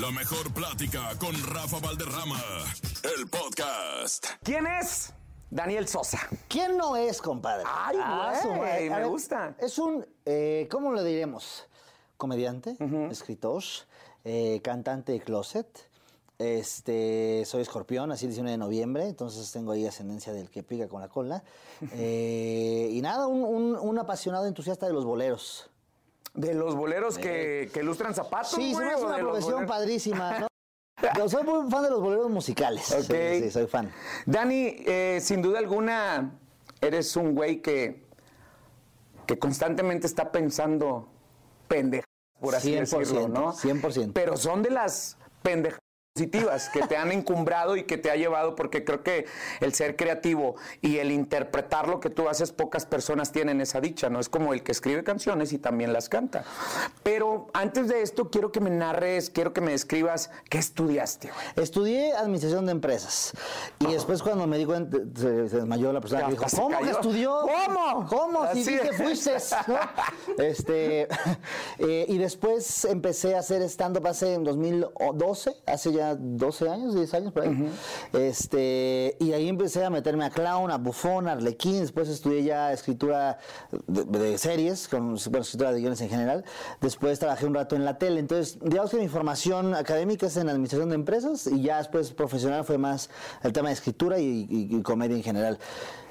La mejor plática con Rafa Valderrama. El podcast. ¿Quién es? Daniel Sosa. ¿Quién no es, compadre? Ay, Ah, su güey, madre. A me ver, gusta. Es un, eh, ¿cómo lo diremos? Comediante, escritor, eh, cantante de closet. Este, soy escorpión, así el 19 de noviembre, entonces tengo ahí ascendencia del que pica con la cola. Eh, y nada, un, un- un apasionado entusiasta de los boleros. De los boleros que, que ilustran zapatos. Sí, se güey, me hace o una profesión padrísima, ¿no? Yo soy muy fan de los boleros musicales. Ok. Sí, sí, soy fan. Dani, eh, sin duda alguna, eres un güey que, que constantemente está pensando pendejas, por así 100%, decirlo, ¿no? 100%. Pero son de las pendejas positivas que te han encumbrado y que te ha llevado, porque creo que el ser creativo y el interpretar lo que tú haces, pocas personas tienen esa dicha, ¿no? Es como el que escribe canciones y también las canta. Pero antes de esto, quiero que me narres, quiero que me describas qué estudiaste, güey. Estudié administración de empresas. Y después cuando me di cuenta, se, se desmayó la persona que dijo, ¿cómo que estudió? ¿Cómo? ¿Cómo? Si Así que es. fuiste. ¿no? Este, eh, y después empecé a hacer stand-up hace en 2012, hace ya 12 años, 10 años por ahí. este, y ahí empecé a meterme a clown, a bufón, a arlequín. Después estudié ya escritura de, de series, con bueno, escritura de guiones en general. Después trabajé un rato en la tele. Entonces, digamos que mi formación académica es en administración de empresas y ya después profesional fue más el tema de escritura y, y- y comedia en general.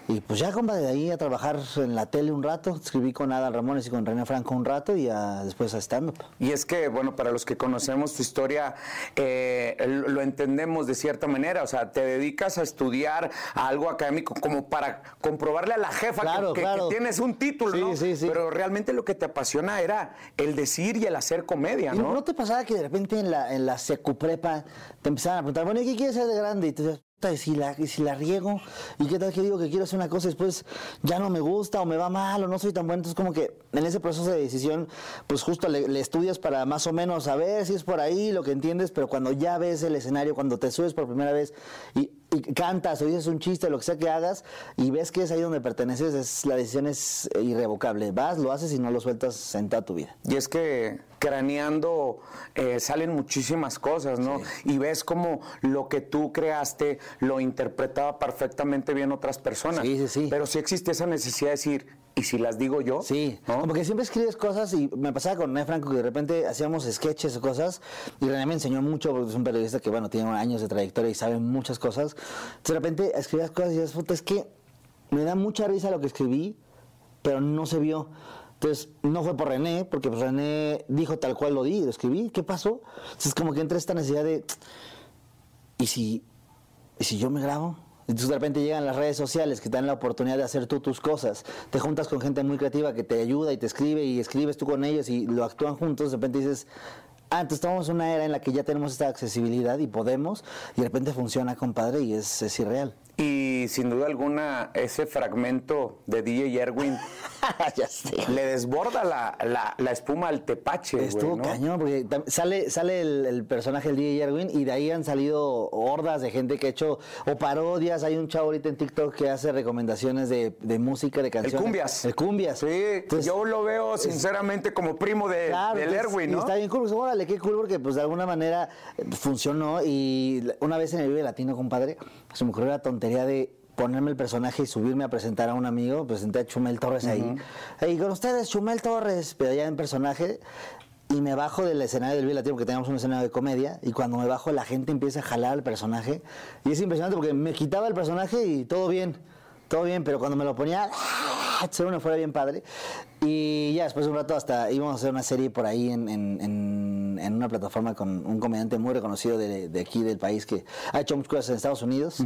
Y pues ya, compa, de ahí a trabajar en la tele un rato. Escribí con Adal Ramones y con René Franco un rato y a- después a stand-up. Y es que, bueno, para los que conocemos tu historia, eh, lo entendemos de cierta manera. O sea, te dedicas a estudiar algo académico como para comprobarle a la jefa que- Claro, que, claro. que tienes un título, Sí, ¿no? sí, sí. Pero realmente lo que te apasiona era el decir y el hacer comedia, ¿Y ¿no? no te pasaba que de repente en la, en la secuprepa te empezaban a preguntar, bueno, ¿y qué quieres ser de grande? Y tú dices, "Puta, ¿y si la, si la riego? ¿Y qué tal que digo que quiero hacer una cosa y después ya no me gusta o me va mal o no soy tan bueno? Entonces como que en ese proceso de decisión, pues justo le, le estudias para más o menos saber si es por ahí lo que entiendes, pero cuando ya ves el escenario, cuando te subes por primera vez y, y cantas o dices un chiste, lo que sea que hagas, y ves que es ahí donde perteneces, es, la decisión es irrevocable. Vas, lo haces y no lo sueltas en toda tu vida. Y es que craneando eh, salen muchísimas cosas, ¿no? Y ves como lo que tú creaste lo interpretaba perfectamente bien otras personas. Sí, sí, sí. Pero sí existe esa necesidad de decir, ¿y si las digo yo? Sí, ¿no? como que siempre escribes cosas y me pasaba con René Franco que de repente hacíamos sketches o cosas y René me enseñó mucho porque es un periodista que, bueno, tiene años de trayectoria y sabe muchas cosas. Entonces de repente escribías cosas y dices, puta, es que me da mucha risa lo que escribí, pero no se vio. Entonces, no fue por René, porque pues, René dijo tal cual lo di, lo escribí, ¿qué pasó? Entonces, como que entra esta necesidad de, ¿y si, ¿y si yo me grabo? Entonces de repente llegan las redes sociales que te dan la oportunidad de hacer tú tus cosas. Te juntas con gente muy creativa que te ayuda y te escribe y escribes tú con ellos y lo actúan juntos. De repente dices, ah, entonces estamos en una era en la que ya tenemos esta accesibilidad y podemos. Y de repente funciona, compadre, y es, es irreal. Y sin duda alguna, ese fragmento de DJ Erwin le desborda la, la- la espuma al tepache. Estuvo ¿no? cañón, porque sale, sale el, el personaje del DJ Erwin y de ahí han salido hordas de gente que ha hecho o parodias. Hay un chavo ahorita en TikTok que hace recomendaciones de, de música, de canciones. Cumbias. El Cumbias. Sí, Entonces, yo lo veo sinceramente como primo de, Claro, del entonces, Erwin, y ¿no? está bien cool, pues, órale, qué cool, porque pues de alguna manera eh, funcionó y una vez en el Vive Latino, compadre, se me ocurrió la tontería de ponerme el personaje y subirme a presentar a un amigo, presenté a Chumel Torres ahí. Y con ustedes, Chumel Torres, pero ya en personaje, y me bajo del escenario del Vive Latino, porque teníamos un escenario de comedia, y cuando me bajo la gente empieza a jalar al personaje, y es impresionante porque me quitaba el personaje y todo bien. Todo bien, pero cuando me lo ponía, ¡ah! se una fuera bien padre. Y ya después de un rato hasta íbamos a hacer una serie por ahí en, en- en- en una plataforma con un comediante muy reconocido de, de aquí del país que ha hecho muchas cosas en Estados Unidos.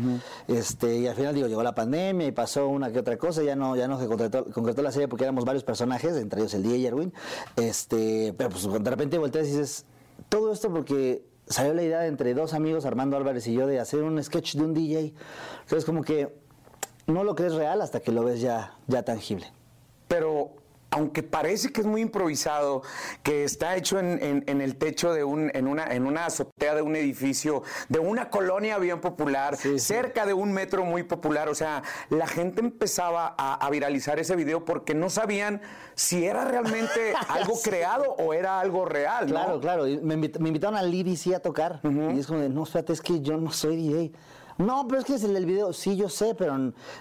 este, y al final digo, llegó la pandemia y pasó una que otra cosa, ya no, ya no se concretó, concretó la serie porque éramos varios personajes, entre ellos el DJ Erwin. Este, pero pues de repente volteas y dices, todo esto porque salió la idea entre dos amigos, Armando Álvarez y yo, de hacer un sketch de un DJ. Entonces como que no lo crees real hasta que lo ves ya, ya tangible. Pero aunque parece que es muy improvisado, que está hecho en, el techo de un, en una, en una azotea de un edificio, de una colonia bien popular, cerca de un metro muy popular. O sea, la gente empezaba a, viralizar ese video porque no sabían si era realmente algo creado o era algo real. Claro, claro. Me, invitaron a sí a tocar. Y es como de, no, espérate, es que yo no soy DJ. No, pero es que es el del video. Sí, yo sé, pero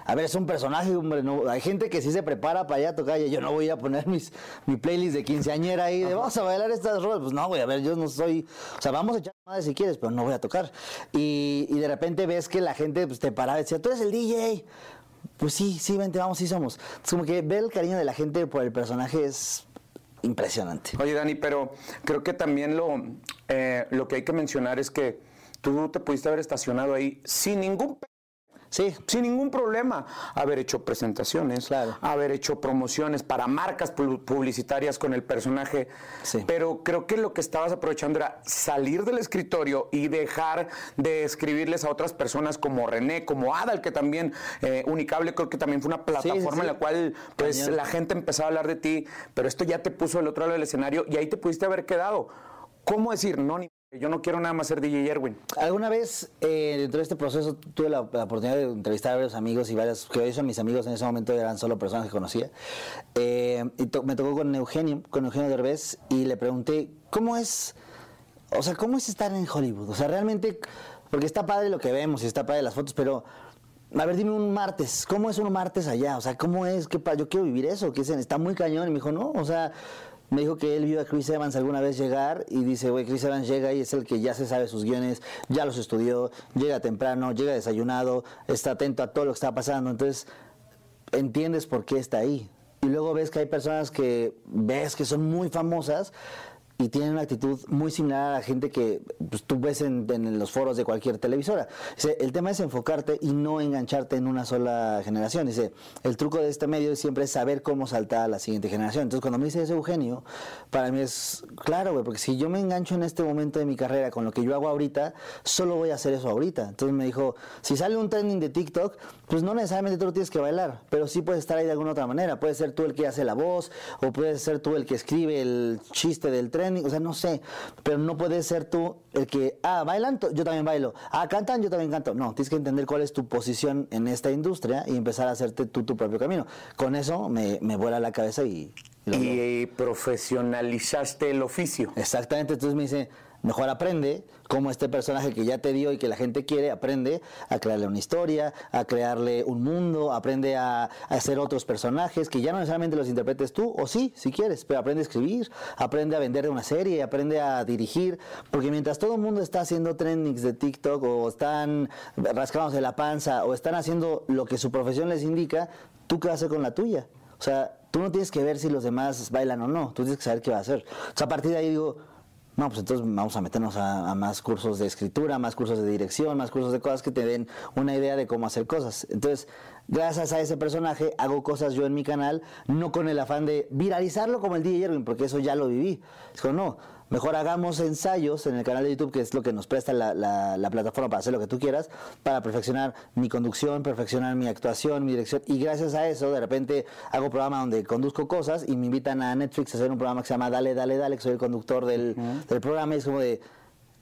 a ver, es un personaje, hombre. No, hay gente que sí se prepara para allá a tocar. Y yo no voy a poner mis, mi playlist de quinceañera ahí de vamos a bailar estas rolas. Pues no, voy a ver, yo no soy. O sea, vamos a echar madre si quieres, pero no voy a tocar. Y, de repente ves que la gente pues, te para y decía, tú eres el DJ. Pues sí, sí, vente, vamos, sí somos. Es como que ver el cariño de la gente por el personaje es impresionante. Oye, Dani, pero creo que también lo, eh, lo que hay que mencionar es que tú te pudiste haber estacionado ahí sin ningún Sí, sin ningún problema. Haber hecho presentaciones, haber hecho promociones para marcas publicitarias con el personaje. Pero creo que lo que estabas aprovechando era salir del escritorio y dejar de escribirles a otras personas como René, como Adal, que también, eh, Unicable, creo que también fue una plataforma en la cual pues la gente empezaba a hablar de ti, pero esto ya te puso el otro lado del escenario y ahí te pudiste haber quedado. ¿Cómo decir? No, ni yo no quiero nada más ser DJ Erwin. Alguna vez eh, dentro de este proceso tuve la, oportunidad de entrevistar a varios amigos y varios, que hoy son mis amigos en ese momento eran solo personas que conocía. Eh, y me tocó con Eugenio, con Eugenio Derbez y le pregunté, ¿cómo es, o sea, cómo es estar en Hollywood? O sea, realmente, porque está padre lo que vemos y está padre las fotos, pero a ver, dime un martes, ¿cómo es un martes allá? O sea, ¿cómo es? ¿Qué Yo quiero vivir eso, que está muy cañón. Y me dijo, no, o sea, me dijo que él vio a Chris Evans alguna vez llegar y dice, güey, Chris Evans llega y es el que ya se sabe sus guiones, ya los estudió, llega temprano, llega desayunado, está atento a todo lo que está pasando. Entonces, entiendes por qué está ahí. Y luego ves que hay personas que ves que son muy famosas y tienen una actitud muy similar a la gente que pues, tú ves en, los foros de cualquier televisora. Dice, el tema es enfocarte y no engancharte en una sola generación. Dice, el truco de este medio siempre es saber cómo saltar a la siguiente generación. Entonces, cuando me dice eso Eugenio, para mí es claro, güey, porque si yo me engancho en este momento de mi carrera con lo que yo hago ahorita, solo voy a hacer eso ahorita. Entonces me dijo, si sale un trending de TikTok, pues no necesariamente tú lo tienes que bailar, pero sí puedes estar ahí de alguna otra manera. Puedes ser tú el que hace la voz, o puedes ser tú el que escribe el chiste del tren o sea, no sé, pero no puedes ser tú el que, ah, bailan, yo también bailo, ah, cantan, yo también canto. No, tienes que entender cuál es tu posición en esta industria y empezar a hacerte tú tu propio camino. Con eso me, me vuela la cabeza y... y profesionalizaste el oficio. Exactamente, entonces me dice, Mejor aprende como este personaje que ya te dio y que la gente quiere, aprende a crearle una historia, a crearle un mundo, aprende a, hacer otros personajes que ya no necesariamente los interpretes tú, o sí, si quieres, pero aprende a escribir, aprende a vender una serie, aprende a dirigir, porque mientras todo el mundo está haciendo trendings de TikTok o están rascándose la panza o están haciendo lo que su profesión les indica, ¿tú qué vas a hacer con la tuya? O sea, tú no tienes que ver si los demás bailan o no, tú tienes que saber qué va a hacer. O sea, a partir de ahí digo, no, pues entonces vamos a meternos a, más cursos de escritura, más cursos de dirección, más cursos de cosas que te den una idea de cómo hacer cosas. Entonces, gracias a ese personaje, hago cosas yo en mi canal, no con el afán de viralizarlo como el DJ Erwin, porque eso ya lo viví. Es como, no, Mejor hagamos ensayos en el canal de YouTube, que es lo que nos presta la, plataforma para hacer lo que tú quieras, para perfeccionar mi conducción, perfeccionar mi actuación, mi dirección. Y gracias a eso, de repente hago programa donde conduzco cosas y me invitan a Netflix a hacer un programa que se llama Dale, Dale, Dale, que soy el conductor del, del programa. Y es como de,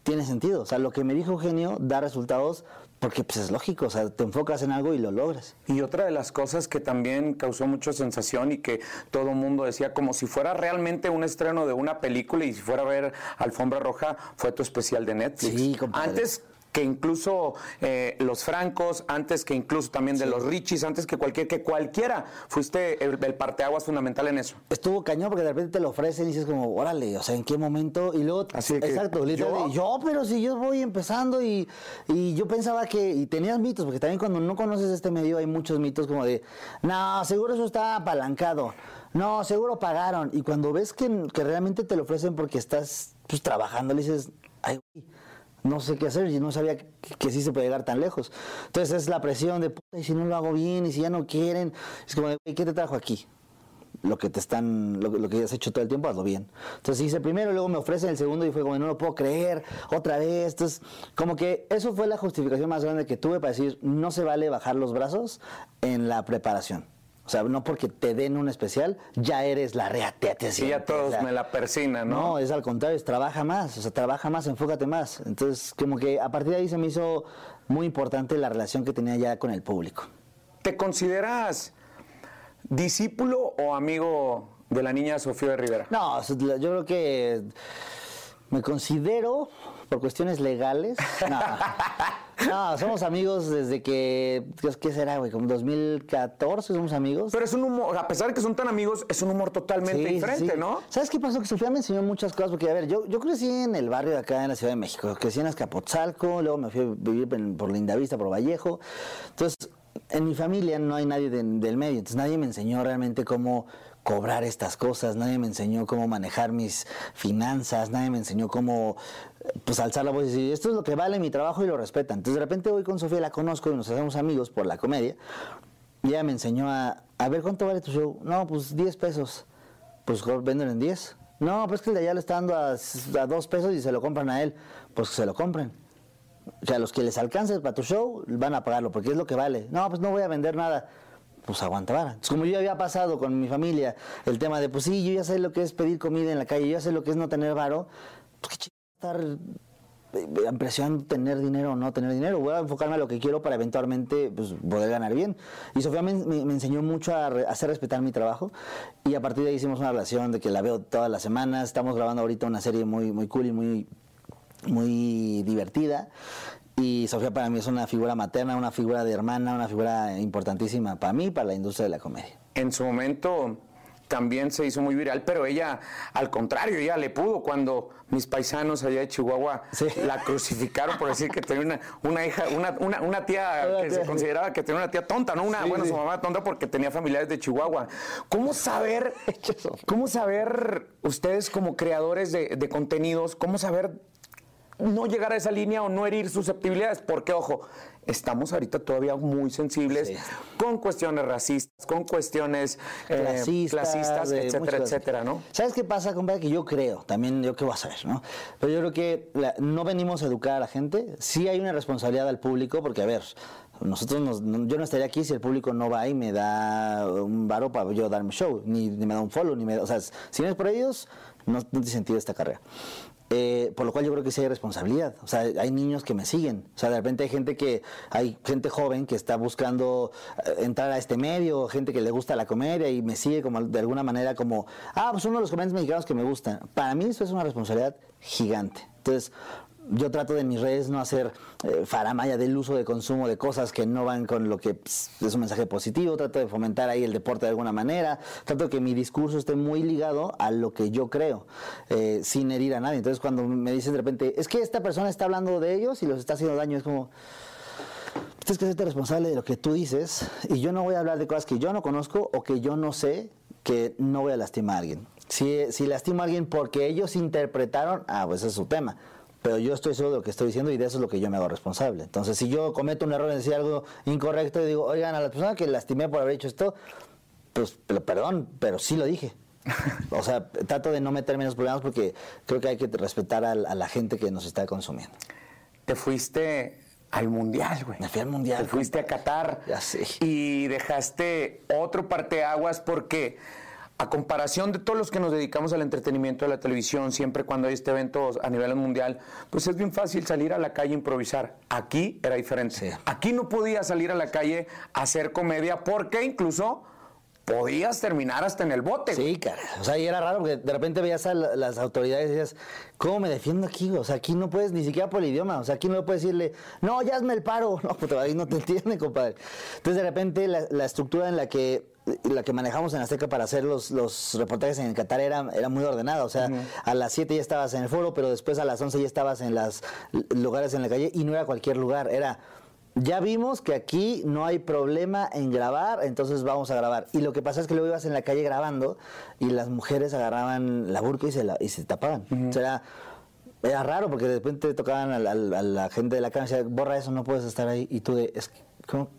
tiene sentido. O sea, lo que me dijo Eugenio da resultados porque pues es lógico, o sea, te enfocas en algo y lo logras. Y otra de las cosas que también causó mucha sensación y que todo el mundo decía como si fuera realmente un estreno de una película y si fuera a ver Alfombra Roja, fue tu especial de Netflix. Sí, Antes que incluso eh, los francos, antes que incluso también de los richis, antes que cualquier, que cualquiera, fuiste el, parteaguas fundamental en eso. Estuvo cañón porque de repente te lo ofrecen y dices como, órale, o sea, ¿en qué momento? Y luego, Así exacto, literalmente, yo, pero si yo voy empezando y, y yo pensaba que, y tenías mitos, porque también cuando no conoces este medio hay muchos mitos como de, no, seguro eso está apalancado, no, seguro pagaron, y cuando ves que, que realmente te lo ofrecen porque estás pues trabajando, le dices, ay, no sé qué hacer y no sabía que, sí se puede llegar tan lejos. Entonces es la presión de, puta, y si no lo hago bien, y si ya no quieren, es como, ¿qué te trajo aquí? Lo que te están, lo, que has hecho todo el tiempo, hazlo bien. Entonces hice primero, luego me ofrecen el segundo y fue como, no lo puedo creer, otra vez. Entonces, como que eso fue la justificación más grande que tuve para decir, no se vale bajar los brazos en la preparación. O sea, no porque te den un especial, ya eres la reatea. Sí, ya todos me la persinan, ¿no? No, es al contrario, es trabaja más, o sea, trabaja más, enfócate más. Entonces, como que a partir de ahí se me hizo muy importante la relación que tenía ya con el público. ¿Te consideras discípulo o amigo de la niña Sofía de Rivera? No, yo creo que me considero por cuestiones legales. No, somos amigos desde que, ¿qué será, güey? Como 2014 somos amigos. Pero es un humor, a pesar de que son tan amigos, es un humor totalmente diferente, ¿no? ¿Sabes qué pasó? Que Sofía me enseñó muchas cosas, porque, a ver, yo, yo crecí en el barrio de acá en la Ciudad de México. Crecí en Azcapotzalco, luego me fui a vivir por Lindavista, por Vallejo. Entonces, en mi familia no hay nadie del medio, entonces nadie me enseñó realmente cómo cobrar estas cosas, nadie me enseñó cómo manejar mis finanzas, nadie me enseñó cómo pues alzar la voz y decir, esto es lo que vale mi trabajo y lo respetan. Entonces de repente voy con Sofía, la conozco y nos hacemos amigos por la comedia. Y ella me enseñó a, a ver cuánto vale tu show. No, pues 10 pesos. Pues venden en 10. No, pues que el de allá le está dando a, a 2 pesos y se lo compran a él. Pues que se lo compren. O sea, los que les alcance para tu show van a pagarlo porque es lo que vale. No, pues no voy a vender nada pues aguanta vara. como yo había pasado con mi familia el tema de, pues sí, yo ya sé lo que es pedir comida en la calle, yo ya sé lo que es no tener varo, pues qué estar eh, presionando tener dinero o no tener dinero. Voy a enfocarme a lo que quiero para eventualmente pues, poder ganar bien. Y Sofía me, enseñó mucho a hacer respetar mi trabajo y a partir de ahí hicimos una relación de que la veo todas las semanas. Estamos grabando ahorita una serie muy, muy cool y muy, muy divertida. Y Sofía para mí es una figura materna, una figura de hermana, una figura importantísima para mí y para la industria de la comedia. En su momento también se hizo muy viral, pero ella, al contrario, ella le pudo cuando mis paisanos allá de Chihuahua la crucificaron por decir que tenía una, una hija, una, una, una tía que se consideraba que tenía una tía tonta, ¿no? Una, bueno, su mamá tonta porque tenía familiares de Chihuahua. ¿Cómo saber, cómo saber ustedes como creadores de, de contenidos, cómo saber no llegar a esa línea o no herir susceptibilidades, porque ojo, estamos ahorita todavía muy sensibles con cuestiones racistas, con cuestiones eh, clasistas, etcétera, etcétera, ¿no? ¿Sabes qué pasa, compadre? Que yo creo, también yo qué voy a saber, ¿no? Pero yo creo que no venimos a educar a la gente, sí hay una responsabilidad al público, porque a ver, nosotros yo no estaría aquí si el público no va y me da un varo para yo darme show, ni, me da un follow, ni me da, o sea, si no es por ellos, no, no tiene sentido esta carrera. Eh, por lo cual yo creo que sí hay responsabilidad. O sea, hay niños que me siguen. O sea, de repente hay gente que, hay gente joven que está buscando eh, entrar a este medio, gente que le gusta la comedia y me sigue como de alguna manera como, ah, pues uno de los comediantes mexicanos que me gustan. Para mí eso es una responsabilidad gigante. Entonces, yo trato de mis redes no hacer eh, faramaya del uso de consumo de cosas que no van con lo que pues, es un mensaje positivo, trato de fomentar ahí el deporte de alguna manera, trato de que mi discurso esté muy ligado a lo que yo creo, eh, sin herir a nadie. Entonces cuando me dicen de repente, es que esta persona está hablando de ellos y los está haciendo daño, es como... Tienes que serte responsable de lo que tú dices y yo no voy a hablar de cosas que yo no conozco o que yo no sé que no voy a lastimar a alguien. Si, si lastimo a alguien porque ellos interpretaron, ah, pues es su tema pero yo estoy seguro de lo que estoy diciendo y de eso es lo que yo me hago responsable. Entonces, si yo cometo un error en decir algo incorrecto y digo, oigan, a la persona que lastimé por haber hecho esto, pues perdón, pero sí lo dije. O sea, trato de no meterme en los problemas porque creo que hay que respetar a, la gente que nos está consumiendo. Te fuiste al mundial, güey. Me fui al mundial. Te fuiste a Qatar. Ya sé. Y dejaste otro parteaguas porque a comparación de todos los que nos dedicamos al entretenimiento de la televisión, siempre cuando hay este evento a nivel mundial, pues es bien fácil salir a la calle a improvisar. Aquí era diferente. Aquí no podía salir a la calle a hacer comedia porque incluso podías terminar hasta en el bote. Sí, cara. O sea, y era raro porque de repente veías a las autoridades y decías, ¿cómo me defiendo aquí? O sea, aquí no puedes ni siquiera por el idioma. O sea, aquí no puedes decirle, no, ya hazme el paro. No, pues ahí no te entiende, compadre. Entonces, de repente, la estructura en la que la que manejamos en Azteca para hacer los, los reportajes en el Qatar era, era muy ordenada. O sea, a las 7 ya estabas en el foro, pero después a las 11 ya estabas en los lugares en la calle y no era cualquier lugar. Era, ya vimos que aquí no hay problema en grabar, entonces vamos a grabar. Y lo que pasa es que luego ibas en la calle grabando y las mujeres agarraban la burka y se, la, y se tapaban. O sea, era, raro porque de repente tocaban a la, gente de la cámara y decían, borra eso, no puedes estar ahí. Y tú de, es, ¿cómo?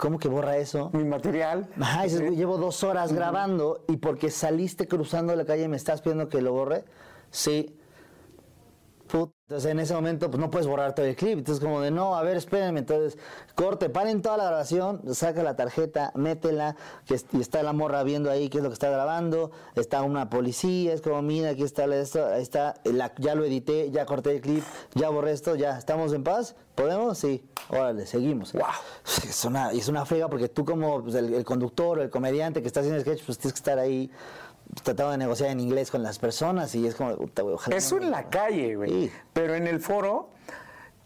¿Cómo que borra eso? Mi material. Ajá, llevo dos horas grabando y porque saliste cruzando la calle me estás pidiendo que lo borre. Sí. Entonces en ese momento pues no puedes borrar todo el clip. Entonces como de no, a ver, espérenme. Entonces corte, paren toda la grabación, saca la tarjeta, métela, que es- y está la morra viendo ahí qué es lo que está grabando, está una policía, es como mira, aquí está esto, ahí está, la- ya lo edité, ya corté el clip, ya borré esto, ya, ¿estamos en paz? ¿Podemos? Sí. Órale, seguimos. Wow. Es una, es una frega porque tú como pues, el, el conductor o el comediante que está haciendo sketch, pues tienes que estar ahí tratando de negociar en inglés con las personas y es como, ojalá Eso no- en la calle, güey. Sí. Pero en el foro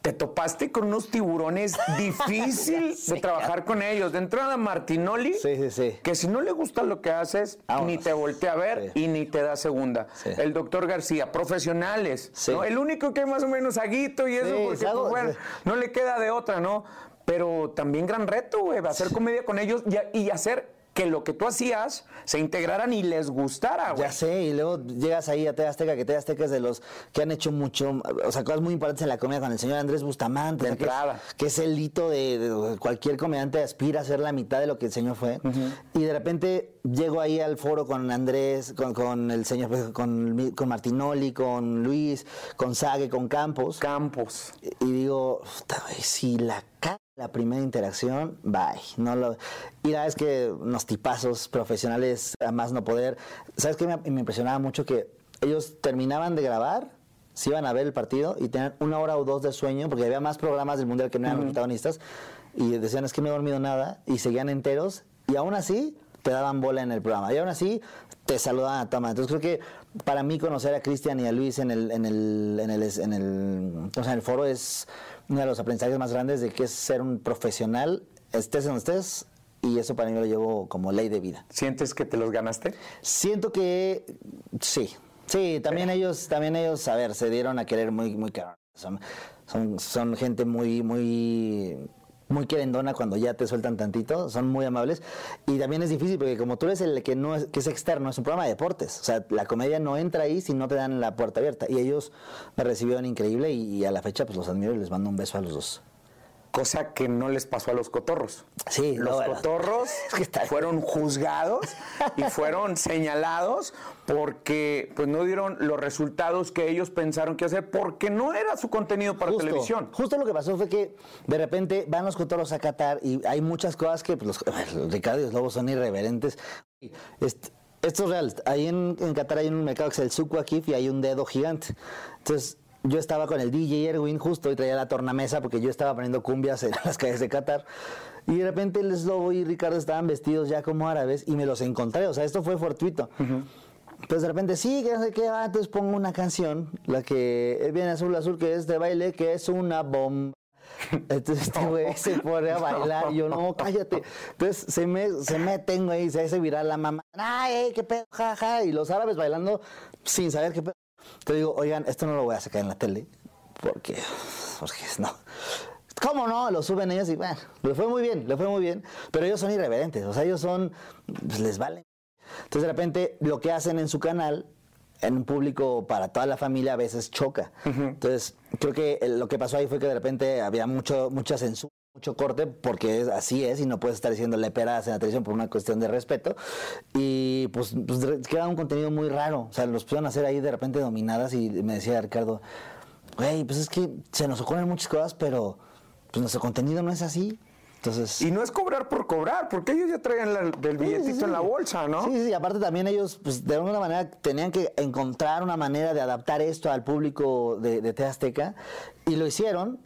te topaste con unos tiburones difícil de trabajar con ellos. De entrada, Martinoli, Sí, sí, sí. que si no le gusta lo que haces, Vámonos. ni te voltea a ver y ni te da segunda. El doctor García, profesionales. El único que más o menos aguito y eso, porque pues, bueno, no le queda de otra, ¿no? Pero también gran reto, güey, hacer comedia con ellos y, y hacer que lo que tú hacías se integraran y les gustara, güey. Ya sé, y luego llegas ahí a TV Azteca, que TV Azteca es de los que han hecho mucho, o sea, cosas muy importantes en la comedia con el señor Andrés Bustamante. De o sea, que es- entrada. Que es, el hito de, de cualquier comediante aspira a ser la mitad de lo que el señor fue. Y de repente llego ahí al foro con Andrés, con, con el señor, pues, con, con Martinoli, con Luis, con Sague, con Campos. Campos. y digo, "Puta, güey, si la la primera interacción, bye. No lo... Y la vez que unos tipazos profesionales a más no poder. ¿Sabes qué? Me, me impresionaba mucho que ellos terminaban de grabar, se iban a ver el partido y tenían una hora o dos de sueño, porque había más programas del mundial que no eran los protagonistas, y decían, es que no he dormido nada, y seguían enteros, y aún así te daban bola en el programa. Y aún así te saludaban a toma. Entonces creo que para mí conocer a Cristian y a Luis en el, en el, en el, en el, o sea, en el foro es uno de los aprendizajes más grandes de que es ser un profesional, estés donde estés, y eso para mí lo llevo como ley de vida. ¿Sientes que te los ganaste? Siento que sí, sí, también ellos, también ellos, a ver, se dieron a querer muy, muy caro. Son, son, son gente muy, muy, muy querendona cuando ya te sueltan tantito, son muy amables. Y también es difícil porque como tú eres el que no es, que es externo, es un programa de deportes. O sea, la comedia no entra ahí si no te dan la puerta abierta. Y ellos me recibieron increíble y, y a la fecha pues los admiro y les mando un beso a los dos. Cosa que no les pasó a los cotorros. Sí, los no, cotorros fueron juzgados y fueron señalados porque pues no dieron los resultados que ellos pensaron que hacer porque no era su contenido para Justo, televisión. Justo lo que pasó fue que de repente van los cotorros a Qatar y hay muchas cosas que pues, los, Ricardo y los Lobos son irreverentes. Est- esto es real. Ahí en, en Qatar hay un mercado que es el Sukwakif y hay un dedo gigante. Entonces yo estaba con el DJ Erwin justo y traía la tornamesa porque yo estaba poniendo cumbias en las calles de Qatar. Y de repente el Slobo y Ricardo estaban vestidos ya como árabes y me los encontré. O sea, esto fue fortuito. Entonces de repente, sí, que no sé qué, entonces pongo una canción, la que viene azul azul, que es de baile, que es una bomba. Entonces este güey se pone a bailar y yo, no, cállate. Entonces se me, se meten, güey, y se hace viral la mamá. Ay, qué pedo, jaja. Y los árabes bailando sin saber qué pedo. Te digo, oigan, esto no lo voy a sacar en la tele, porque, porque no. ¿Cómo no? Lo suben ellos y bueno, le fue muy bien, le fue muy bien. Pero ellos son irreverentes, o sea, ellos son, pues les vale. Entonces de repente lo que hacen en su canal, en un público para toda la familia, a veces choca. Entonces creo que lo que pasó ahí fue que de repente había mucho, mucha censura. Mucho corte, porque es, así es, y no puedes estar diciendo leperadas en la televisión por una cuestión de respeto. Y pues, pues queda un contenido muy raro. O sea, los pusieron a hacer ahí de repente dominadas, y me decía Ricardo, güey, pues es que se nos ocurren muchas cosas, pero pues nuestro contenido no es así. Entonces. Y no es cobrar por cobrar, porque ellos ya la- del Sí, billetito sí, sí. en la bolsa, ¿no? Sí, sí, aparte también ellos, pues de alguna manera tenían que encontrar una manera de adaptar esto al público de, de TV Azteca y lo hicieron.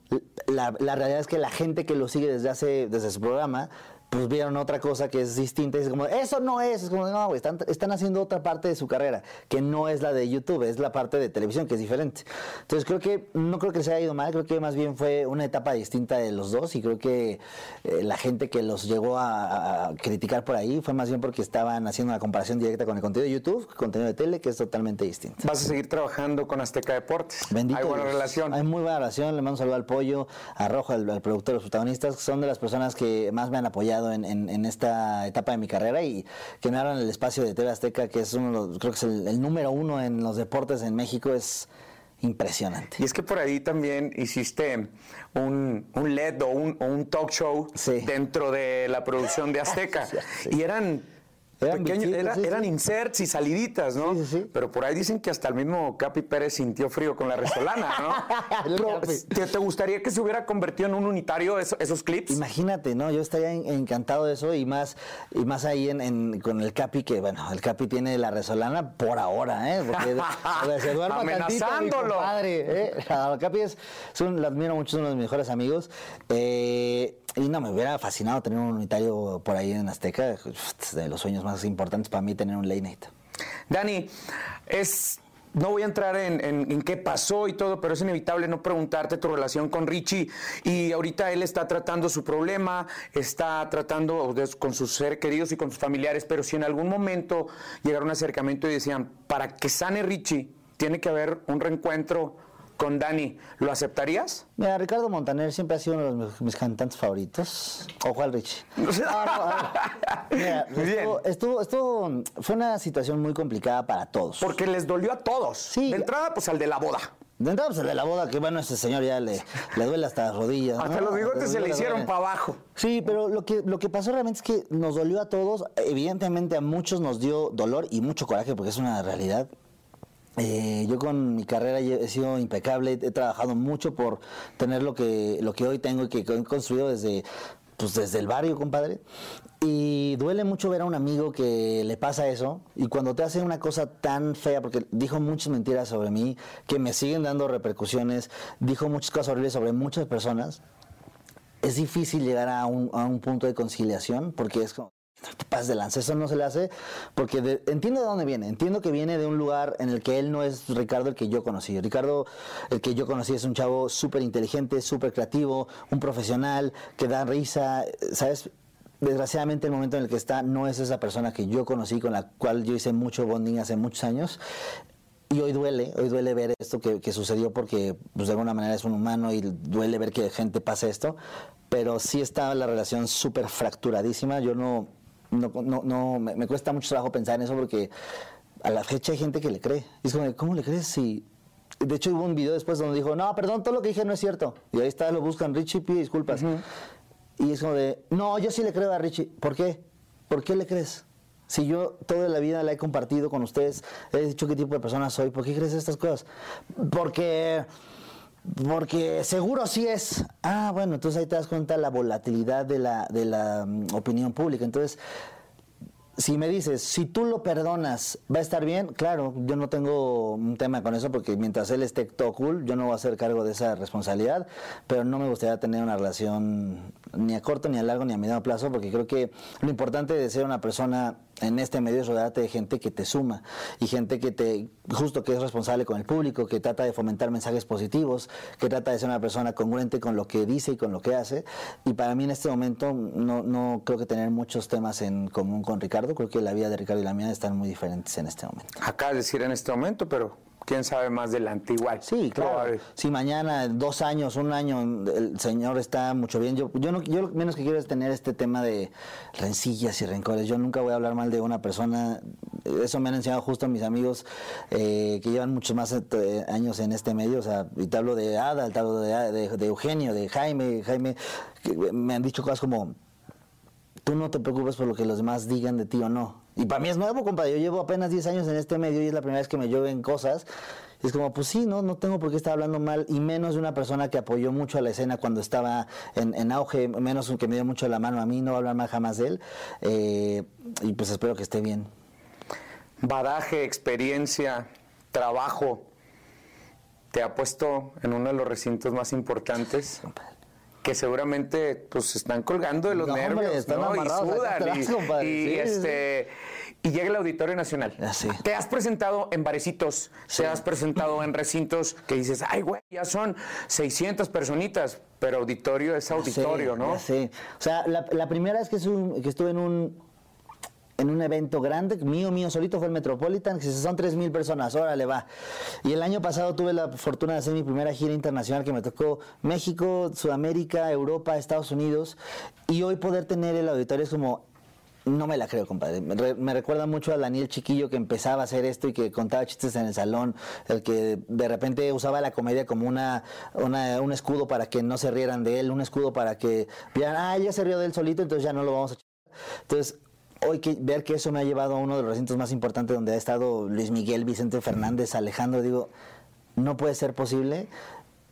La, la realidad es que la gente que lo sigue desde hace, desde su programa, pues vieron otra cosa que es distinta y es como, eso no es, es como, no, güey, están, están haciendo otra parte de su carrera, que no es la de YouTube, es la parte de televisión, que es diferente. Entonces creo que, no creo que se haya ido mal, creo que más bien fue una etapa distinta de los dos y creo que eh, la gente que los llegó a, a criticar por ahí fue más bien porque estaban haciendo una comparación directa con el contenido de YouTube, contenido de tele, que es totalmente distinto. Vas a seguir trabajando con Azteca Deportes. Bendito Hay buena Dios. relación. Hay muy buena relación. Le mando un saludo al Pollo, a Rojo, al, al productor, los protagonistas, que son de las personas que más me han apoyado en, en- en esta etapa de mi carrera y que me abran el espacio de TV Azteca, que es uno, de los- creo que es el, el número uno en los deportes en México, es impresionante. Y es que por ahí también hiciste un, un LED o un, o un talk show Sí. dentro de la producción de Azteca. Sí. Y eran Eran pequeños, bichitos, era- sí, sí. eran inserts y saliditas, ¿no? Sí, sí, sí. Pero por ahí dicen que hasta el mismo Capi Pérez sintió frío con la resolana, ¿no? Pero. ¿te, te gustaría que se hubiera convertido en un unitario eso- esos clips? Imagínate, ¿no? Yo estaría en- encantado de eso y más y más ahí en, en- con el Capi, que bueno, el Capi tiene la resolana por ahora, ¿eh? Porque o sea, se Amenazándolo. compadre, ¿eh? El Capi es, es un, lo admiro mucho, es uno de mis mejores amigos. Eh, y no, me hubiera fascinado tener un unitario por ahí en Azteca. De los sueños más importantes para mí tener un late night. Dani, es. No voy a entrar en, en- en qué pasó y todo, pero es inevitable no preguntarte tu relación con Richie. Y ahorita él está tratando su problema, está tratando con sus seres queridos y con sus familiares, pero si en algún momento llegara un acercamiento y decían, para que sane Richie, tiene que haber un reencuentro con Dani, ¿lo aceptarías? Mira, Ricardo Montaner siempre ha sido uno de mis, mis cantantes favoritos. No, a ver. Mira, estuvo, estuvo, estuvo- fue una situación muy complicada para todos. Porque les dolió a todos. Sí. De entrada, pues al de la boda. De entrada, pues el de la boda, que bueno, ese señor ya le, le duele hasta las rodillas. Hasta los bigotes se le hicieron para abajo. Sí, pero lo que, lo que pasó realmente es que nos dolió a todos. Evidentemente a muchos nos dio dolor y mucho coraje porque es una realidad. Eh, yo con mi carrera he sido impecable, he trabajado mucho por tener lo que, lo que hoy tengo y que he construido desde, pues desde el barrio, compadre. Y duele mucho ver a un amigo que le pasa eso y cuando te hace una cosa tan fea, porque dijo muchas mentiras sobre mí, que me siguen dando repercusiones, dijo muchas cosas horribles sobre muchas personas, es difícil llegar a un, a un punto de conciliación porque es como no de lanza, eso no se le hace porque entiendo de dónde viene, entiendo que viene de un lugar en el que él no es Ricardo el que yo conocí. Ricardo el que yo conocí es un chavo súper inteligente, súper creativo, un profesional que da risa, ¿sabes? Desgraciadamente el momento en el que está no es esa persona que yo conocí, con la cual yo hice mucho bonding hace muchos años. Y hoy duele, hoy duele ver esto que, sucedió porque pues, de alguna manera es un humano y duele ver que gente pase esto, pero sí está la relación súper fracturadísima. Yo no, no, no, no me, me cuesta mucho trabajo pensar en eso porque a la fecha hay gente que le cree. Y es como, ¿cómo le crees si...? De hecho hubo un video después donde dijo, no, perdón, todo lo que dije no es cierto. Y ahí está, lo buscan, Richie pide disculpas. Y es como de, no, yo sí le creo a Richie. ¿Por qué? ¿Por qué le crees? Si yo toda la vida la he compartido con ustedes, he dicho qué tipo de persona soy, ¿por qué crees estas cosas? Porque, porque seguro sí es. Ah, bueno, entonces ahí te das cuenta la volatilidad de la, de la mm, opinión pública. Entonces, si me dices, si tú lo perdonas, ¿va a estar bien? Claro, yo no tengo un tema con eso porque mientras él esté todo cool, yo no voy a hacer cargo de esa responsabilidad, pero no me gustaría tener una relación ni a corto, ni a largo, ni a mediano plazo, porque creo que lo importante de ser una persona en este medio es rodearte de gente que te suma y gente que te, justo que es responsable con el público, que trata de fomentar mensajes positivos, que trata de ser una persona congruente con lo que dice y con lo que hace. Y para mí en este momento no, no creo que tener muchos temas en común con Ricardo, creo que la vida de Ricardo y la mía están muy diferentes en este momento. De decir en este momento, pero quién sabe más adelante igual. Sí, claro. Si mañana, dos años, un año, el señor está mucho bien. Yo, yo, no, yo lo menos que quiero es tener este tema de rencillas y rencores. Yo nunca voy a hablar mal de una persona. Eso me han enseñado justo mis amigos eh, que llevan muchos más eh, años en este medio. O sea, y te hablo de Ada, te hablo de, de- de Eugenio, de Jaime. Jaime, que me han dicho cosas como, tú no te preocupes por lo que los demás digan de ti o no. Y para mí es nuevo, compadre. Yo llevo apenas 10 años en este medio y es la primera vez que me llueven cosas. Y es como, pues sí, no, no tengo por qué estar hablando mal, y menos de una persona que apoyó mucho a la escena cuando estaba en, en auge, menos un que me dio mucho la mano a mí, no voy a hablar mal jamás de él. Eh, y pues espero que esté bien. Badaje, experiencia, trabajo. Te ha puesto en uno de los recintos más importantes. Que seguramente pues se están colgando de los No, hombre, nervios, están ¿no? Y sudan. atrás, y- Sí, sí, sí. este y llega el Auditorio Nacional. Sé. Te has presentado en barecitos, te has presentado en recintos que dices, ay, güey, ya son 600 personitas, pero auditorio es auditorio, Sí, ¿no? sé. O sea, la, la primera vez que, estu- que estuve en un en un evento grande, mío, mío solito, fue el Metropolitan, que son 3 mil personas, órale, va. Y el año pasado tuve la fortuna de hacer mi primera gira internacional que me tocó México, Sudamérica, Europa, Estados Unidos, y hoy poder tener el auditorio es como, no me la creo, compadre. Me, re- me recuerda mucho a Daniel Chiquillo que empezaba a hacer esto y que contaba chistes en el salón, el que de repente usaba la comedia como una, una- un escudo para que no se rieran de él, un escudo para que vieran, ah, ya se rió de él solito, entonces ya no lo vamos a. Entonces, hoy que, ver que eso me ha llevado a uno de los recintos más importantes donde ha estado Luis Miguel, Vicente Fernández, Alejandro, digo, no puede ser posible.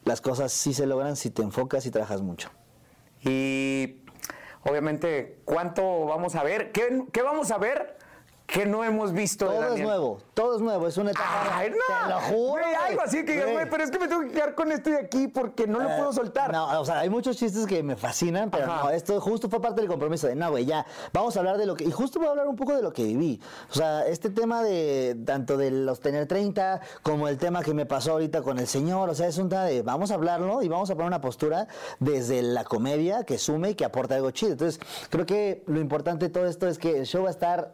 Las cosas sí se logran si te enfocas y trabajas mucho. Y obviamente, ¿cuánto vamos a ver? ¿Qué, qué vamos a ver? Que no hemos visto todo es nuevo, todo es nuevo, es una etapa. Ay, no, te lo juro. Güey, algo así que digas, güey, pero es que me tengo que quedar con esto de aquí porque no lo Eh, puedo soltar. No, o sea, hay muchos chistes que me fascinan, pero Ajá. no, esto justo fue parte del compromiso de, no, güey, ya, vamos a hablar de lo que, y justo voy a hablar un poco de lo que viví. O sea, este tema de, tanto de los tener 30, como el tema que me pasó ahorita con el señor, o sea, es un tema de, vamos a hablarlo y vamos a poner una postura desde la comedia que sume y que aporta algo chido. Entonces, creo que lo importante de todo esto es que el show va a estar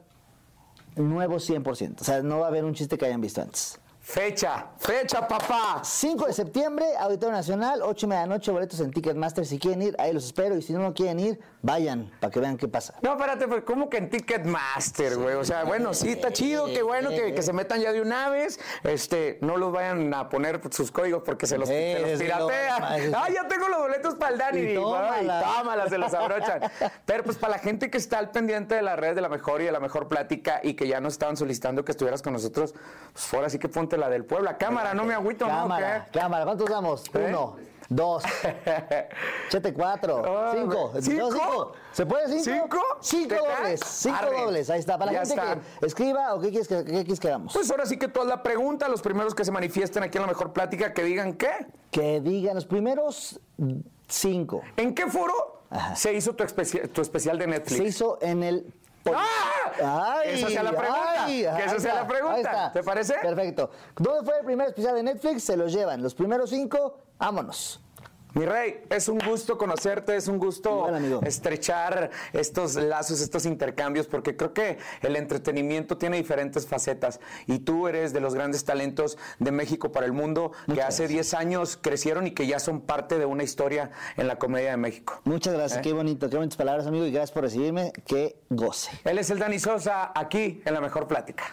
nuevo 100%. O sea, no va a haber un chiste que hayan visto antes. Fecha, fecha, papá. 5 de septiembre, Auditorio Nacional, 8 y media de la noche, boletos en Ticketmaster. Si quieren ir, ahí los espero. Y si no quieren ir, vayan para que vean qué pasa. No, espérate, pues, ¿cómo que en Ticketmaster, güey? O sea, bueno, sí, está chido, qué bueno que, que se metan ya de una vez. Este, no los vayan a poner sus códigos porque se los, se los piratean. Ah, ya tengo los boletos para el Dani. Y tómala, se los abrochan. Pero pues para la gente que está al pendiente de las redes de la mejor y de la mejor plática y que ya nos estaban solicitando que estuvieras con nosotros, pues ahora sí que ponte la del Puebla. Cámara, no me agüito, cámara, ¿no? ¿Qué? cámara. ¿Cuántos damos? ¿Eh? Uno, dos, chete cuatro, Ah, cinco. No, ¿Cinco? ¿Se puede cinco? ¿Cinco? Cinco dobles. Cinco Arre. dobles. Ahí está. Para la Ya gente está. que escriba o qué quieres que, qué quieres que hagamos. Pues ahora sí que toda la pregunta, los primeros que se manifiesten aquí en la mejor plática, que digan qué. Que digan los primeros cinco. ¿En qué foro Ajá. se hizo tu, tu especial de Netflix? Se hizo en el. ¡Ah! Ay, esa sea la pregunta. ay, que esa sea la pregunta. ¿Te parece? Perfecto. ¿Dónde fue el primer especial de Netflix? Se los llevan. Los primeros cinco, vámonos. Mi rey, es un gusto conocerte, es un gusto Igual, estrechar estos lazos, estos intercambios, porque creo que el entretenimiento tiene diferentes facetas y tú eres de los grandes talentos de México para el mundo que hace 10 años crecieron y que ya son parte de una historia en la comedia de México. Muchas gracias. ¿Eh? Qué bonito, qué bonitas palabras, amigo. Y gracias por recibirme. Que goce. Él es el Dani Sosa, aquí en La Mejor Plática.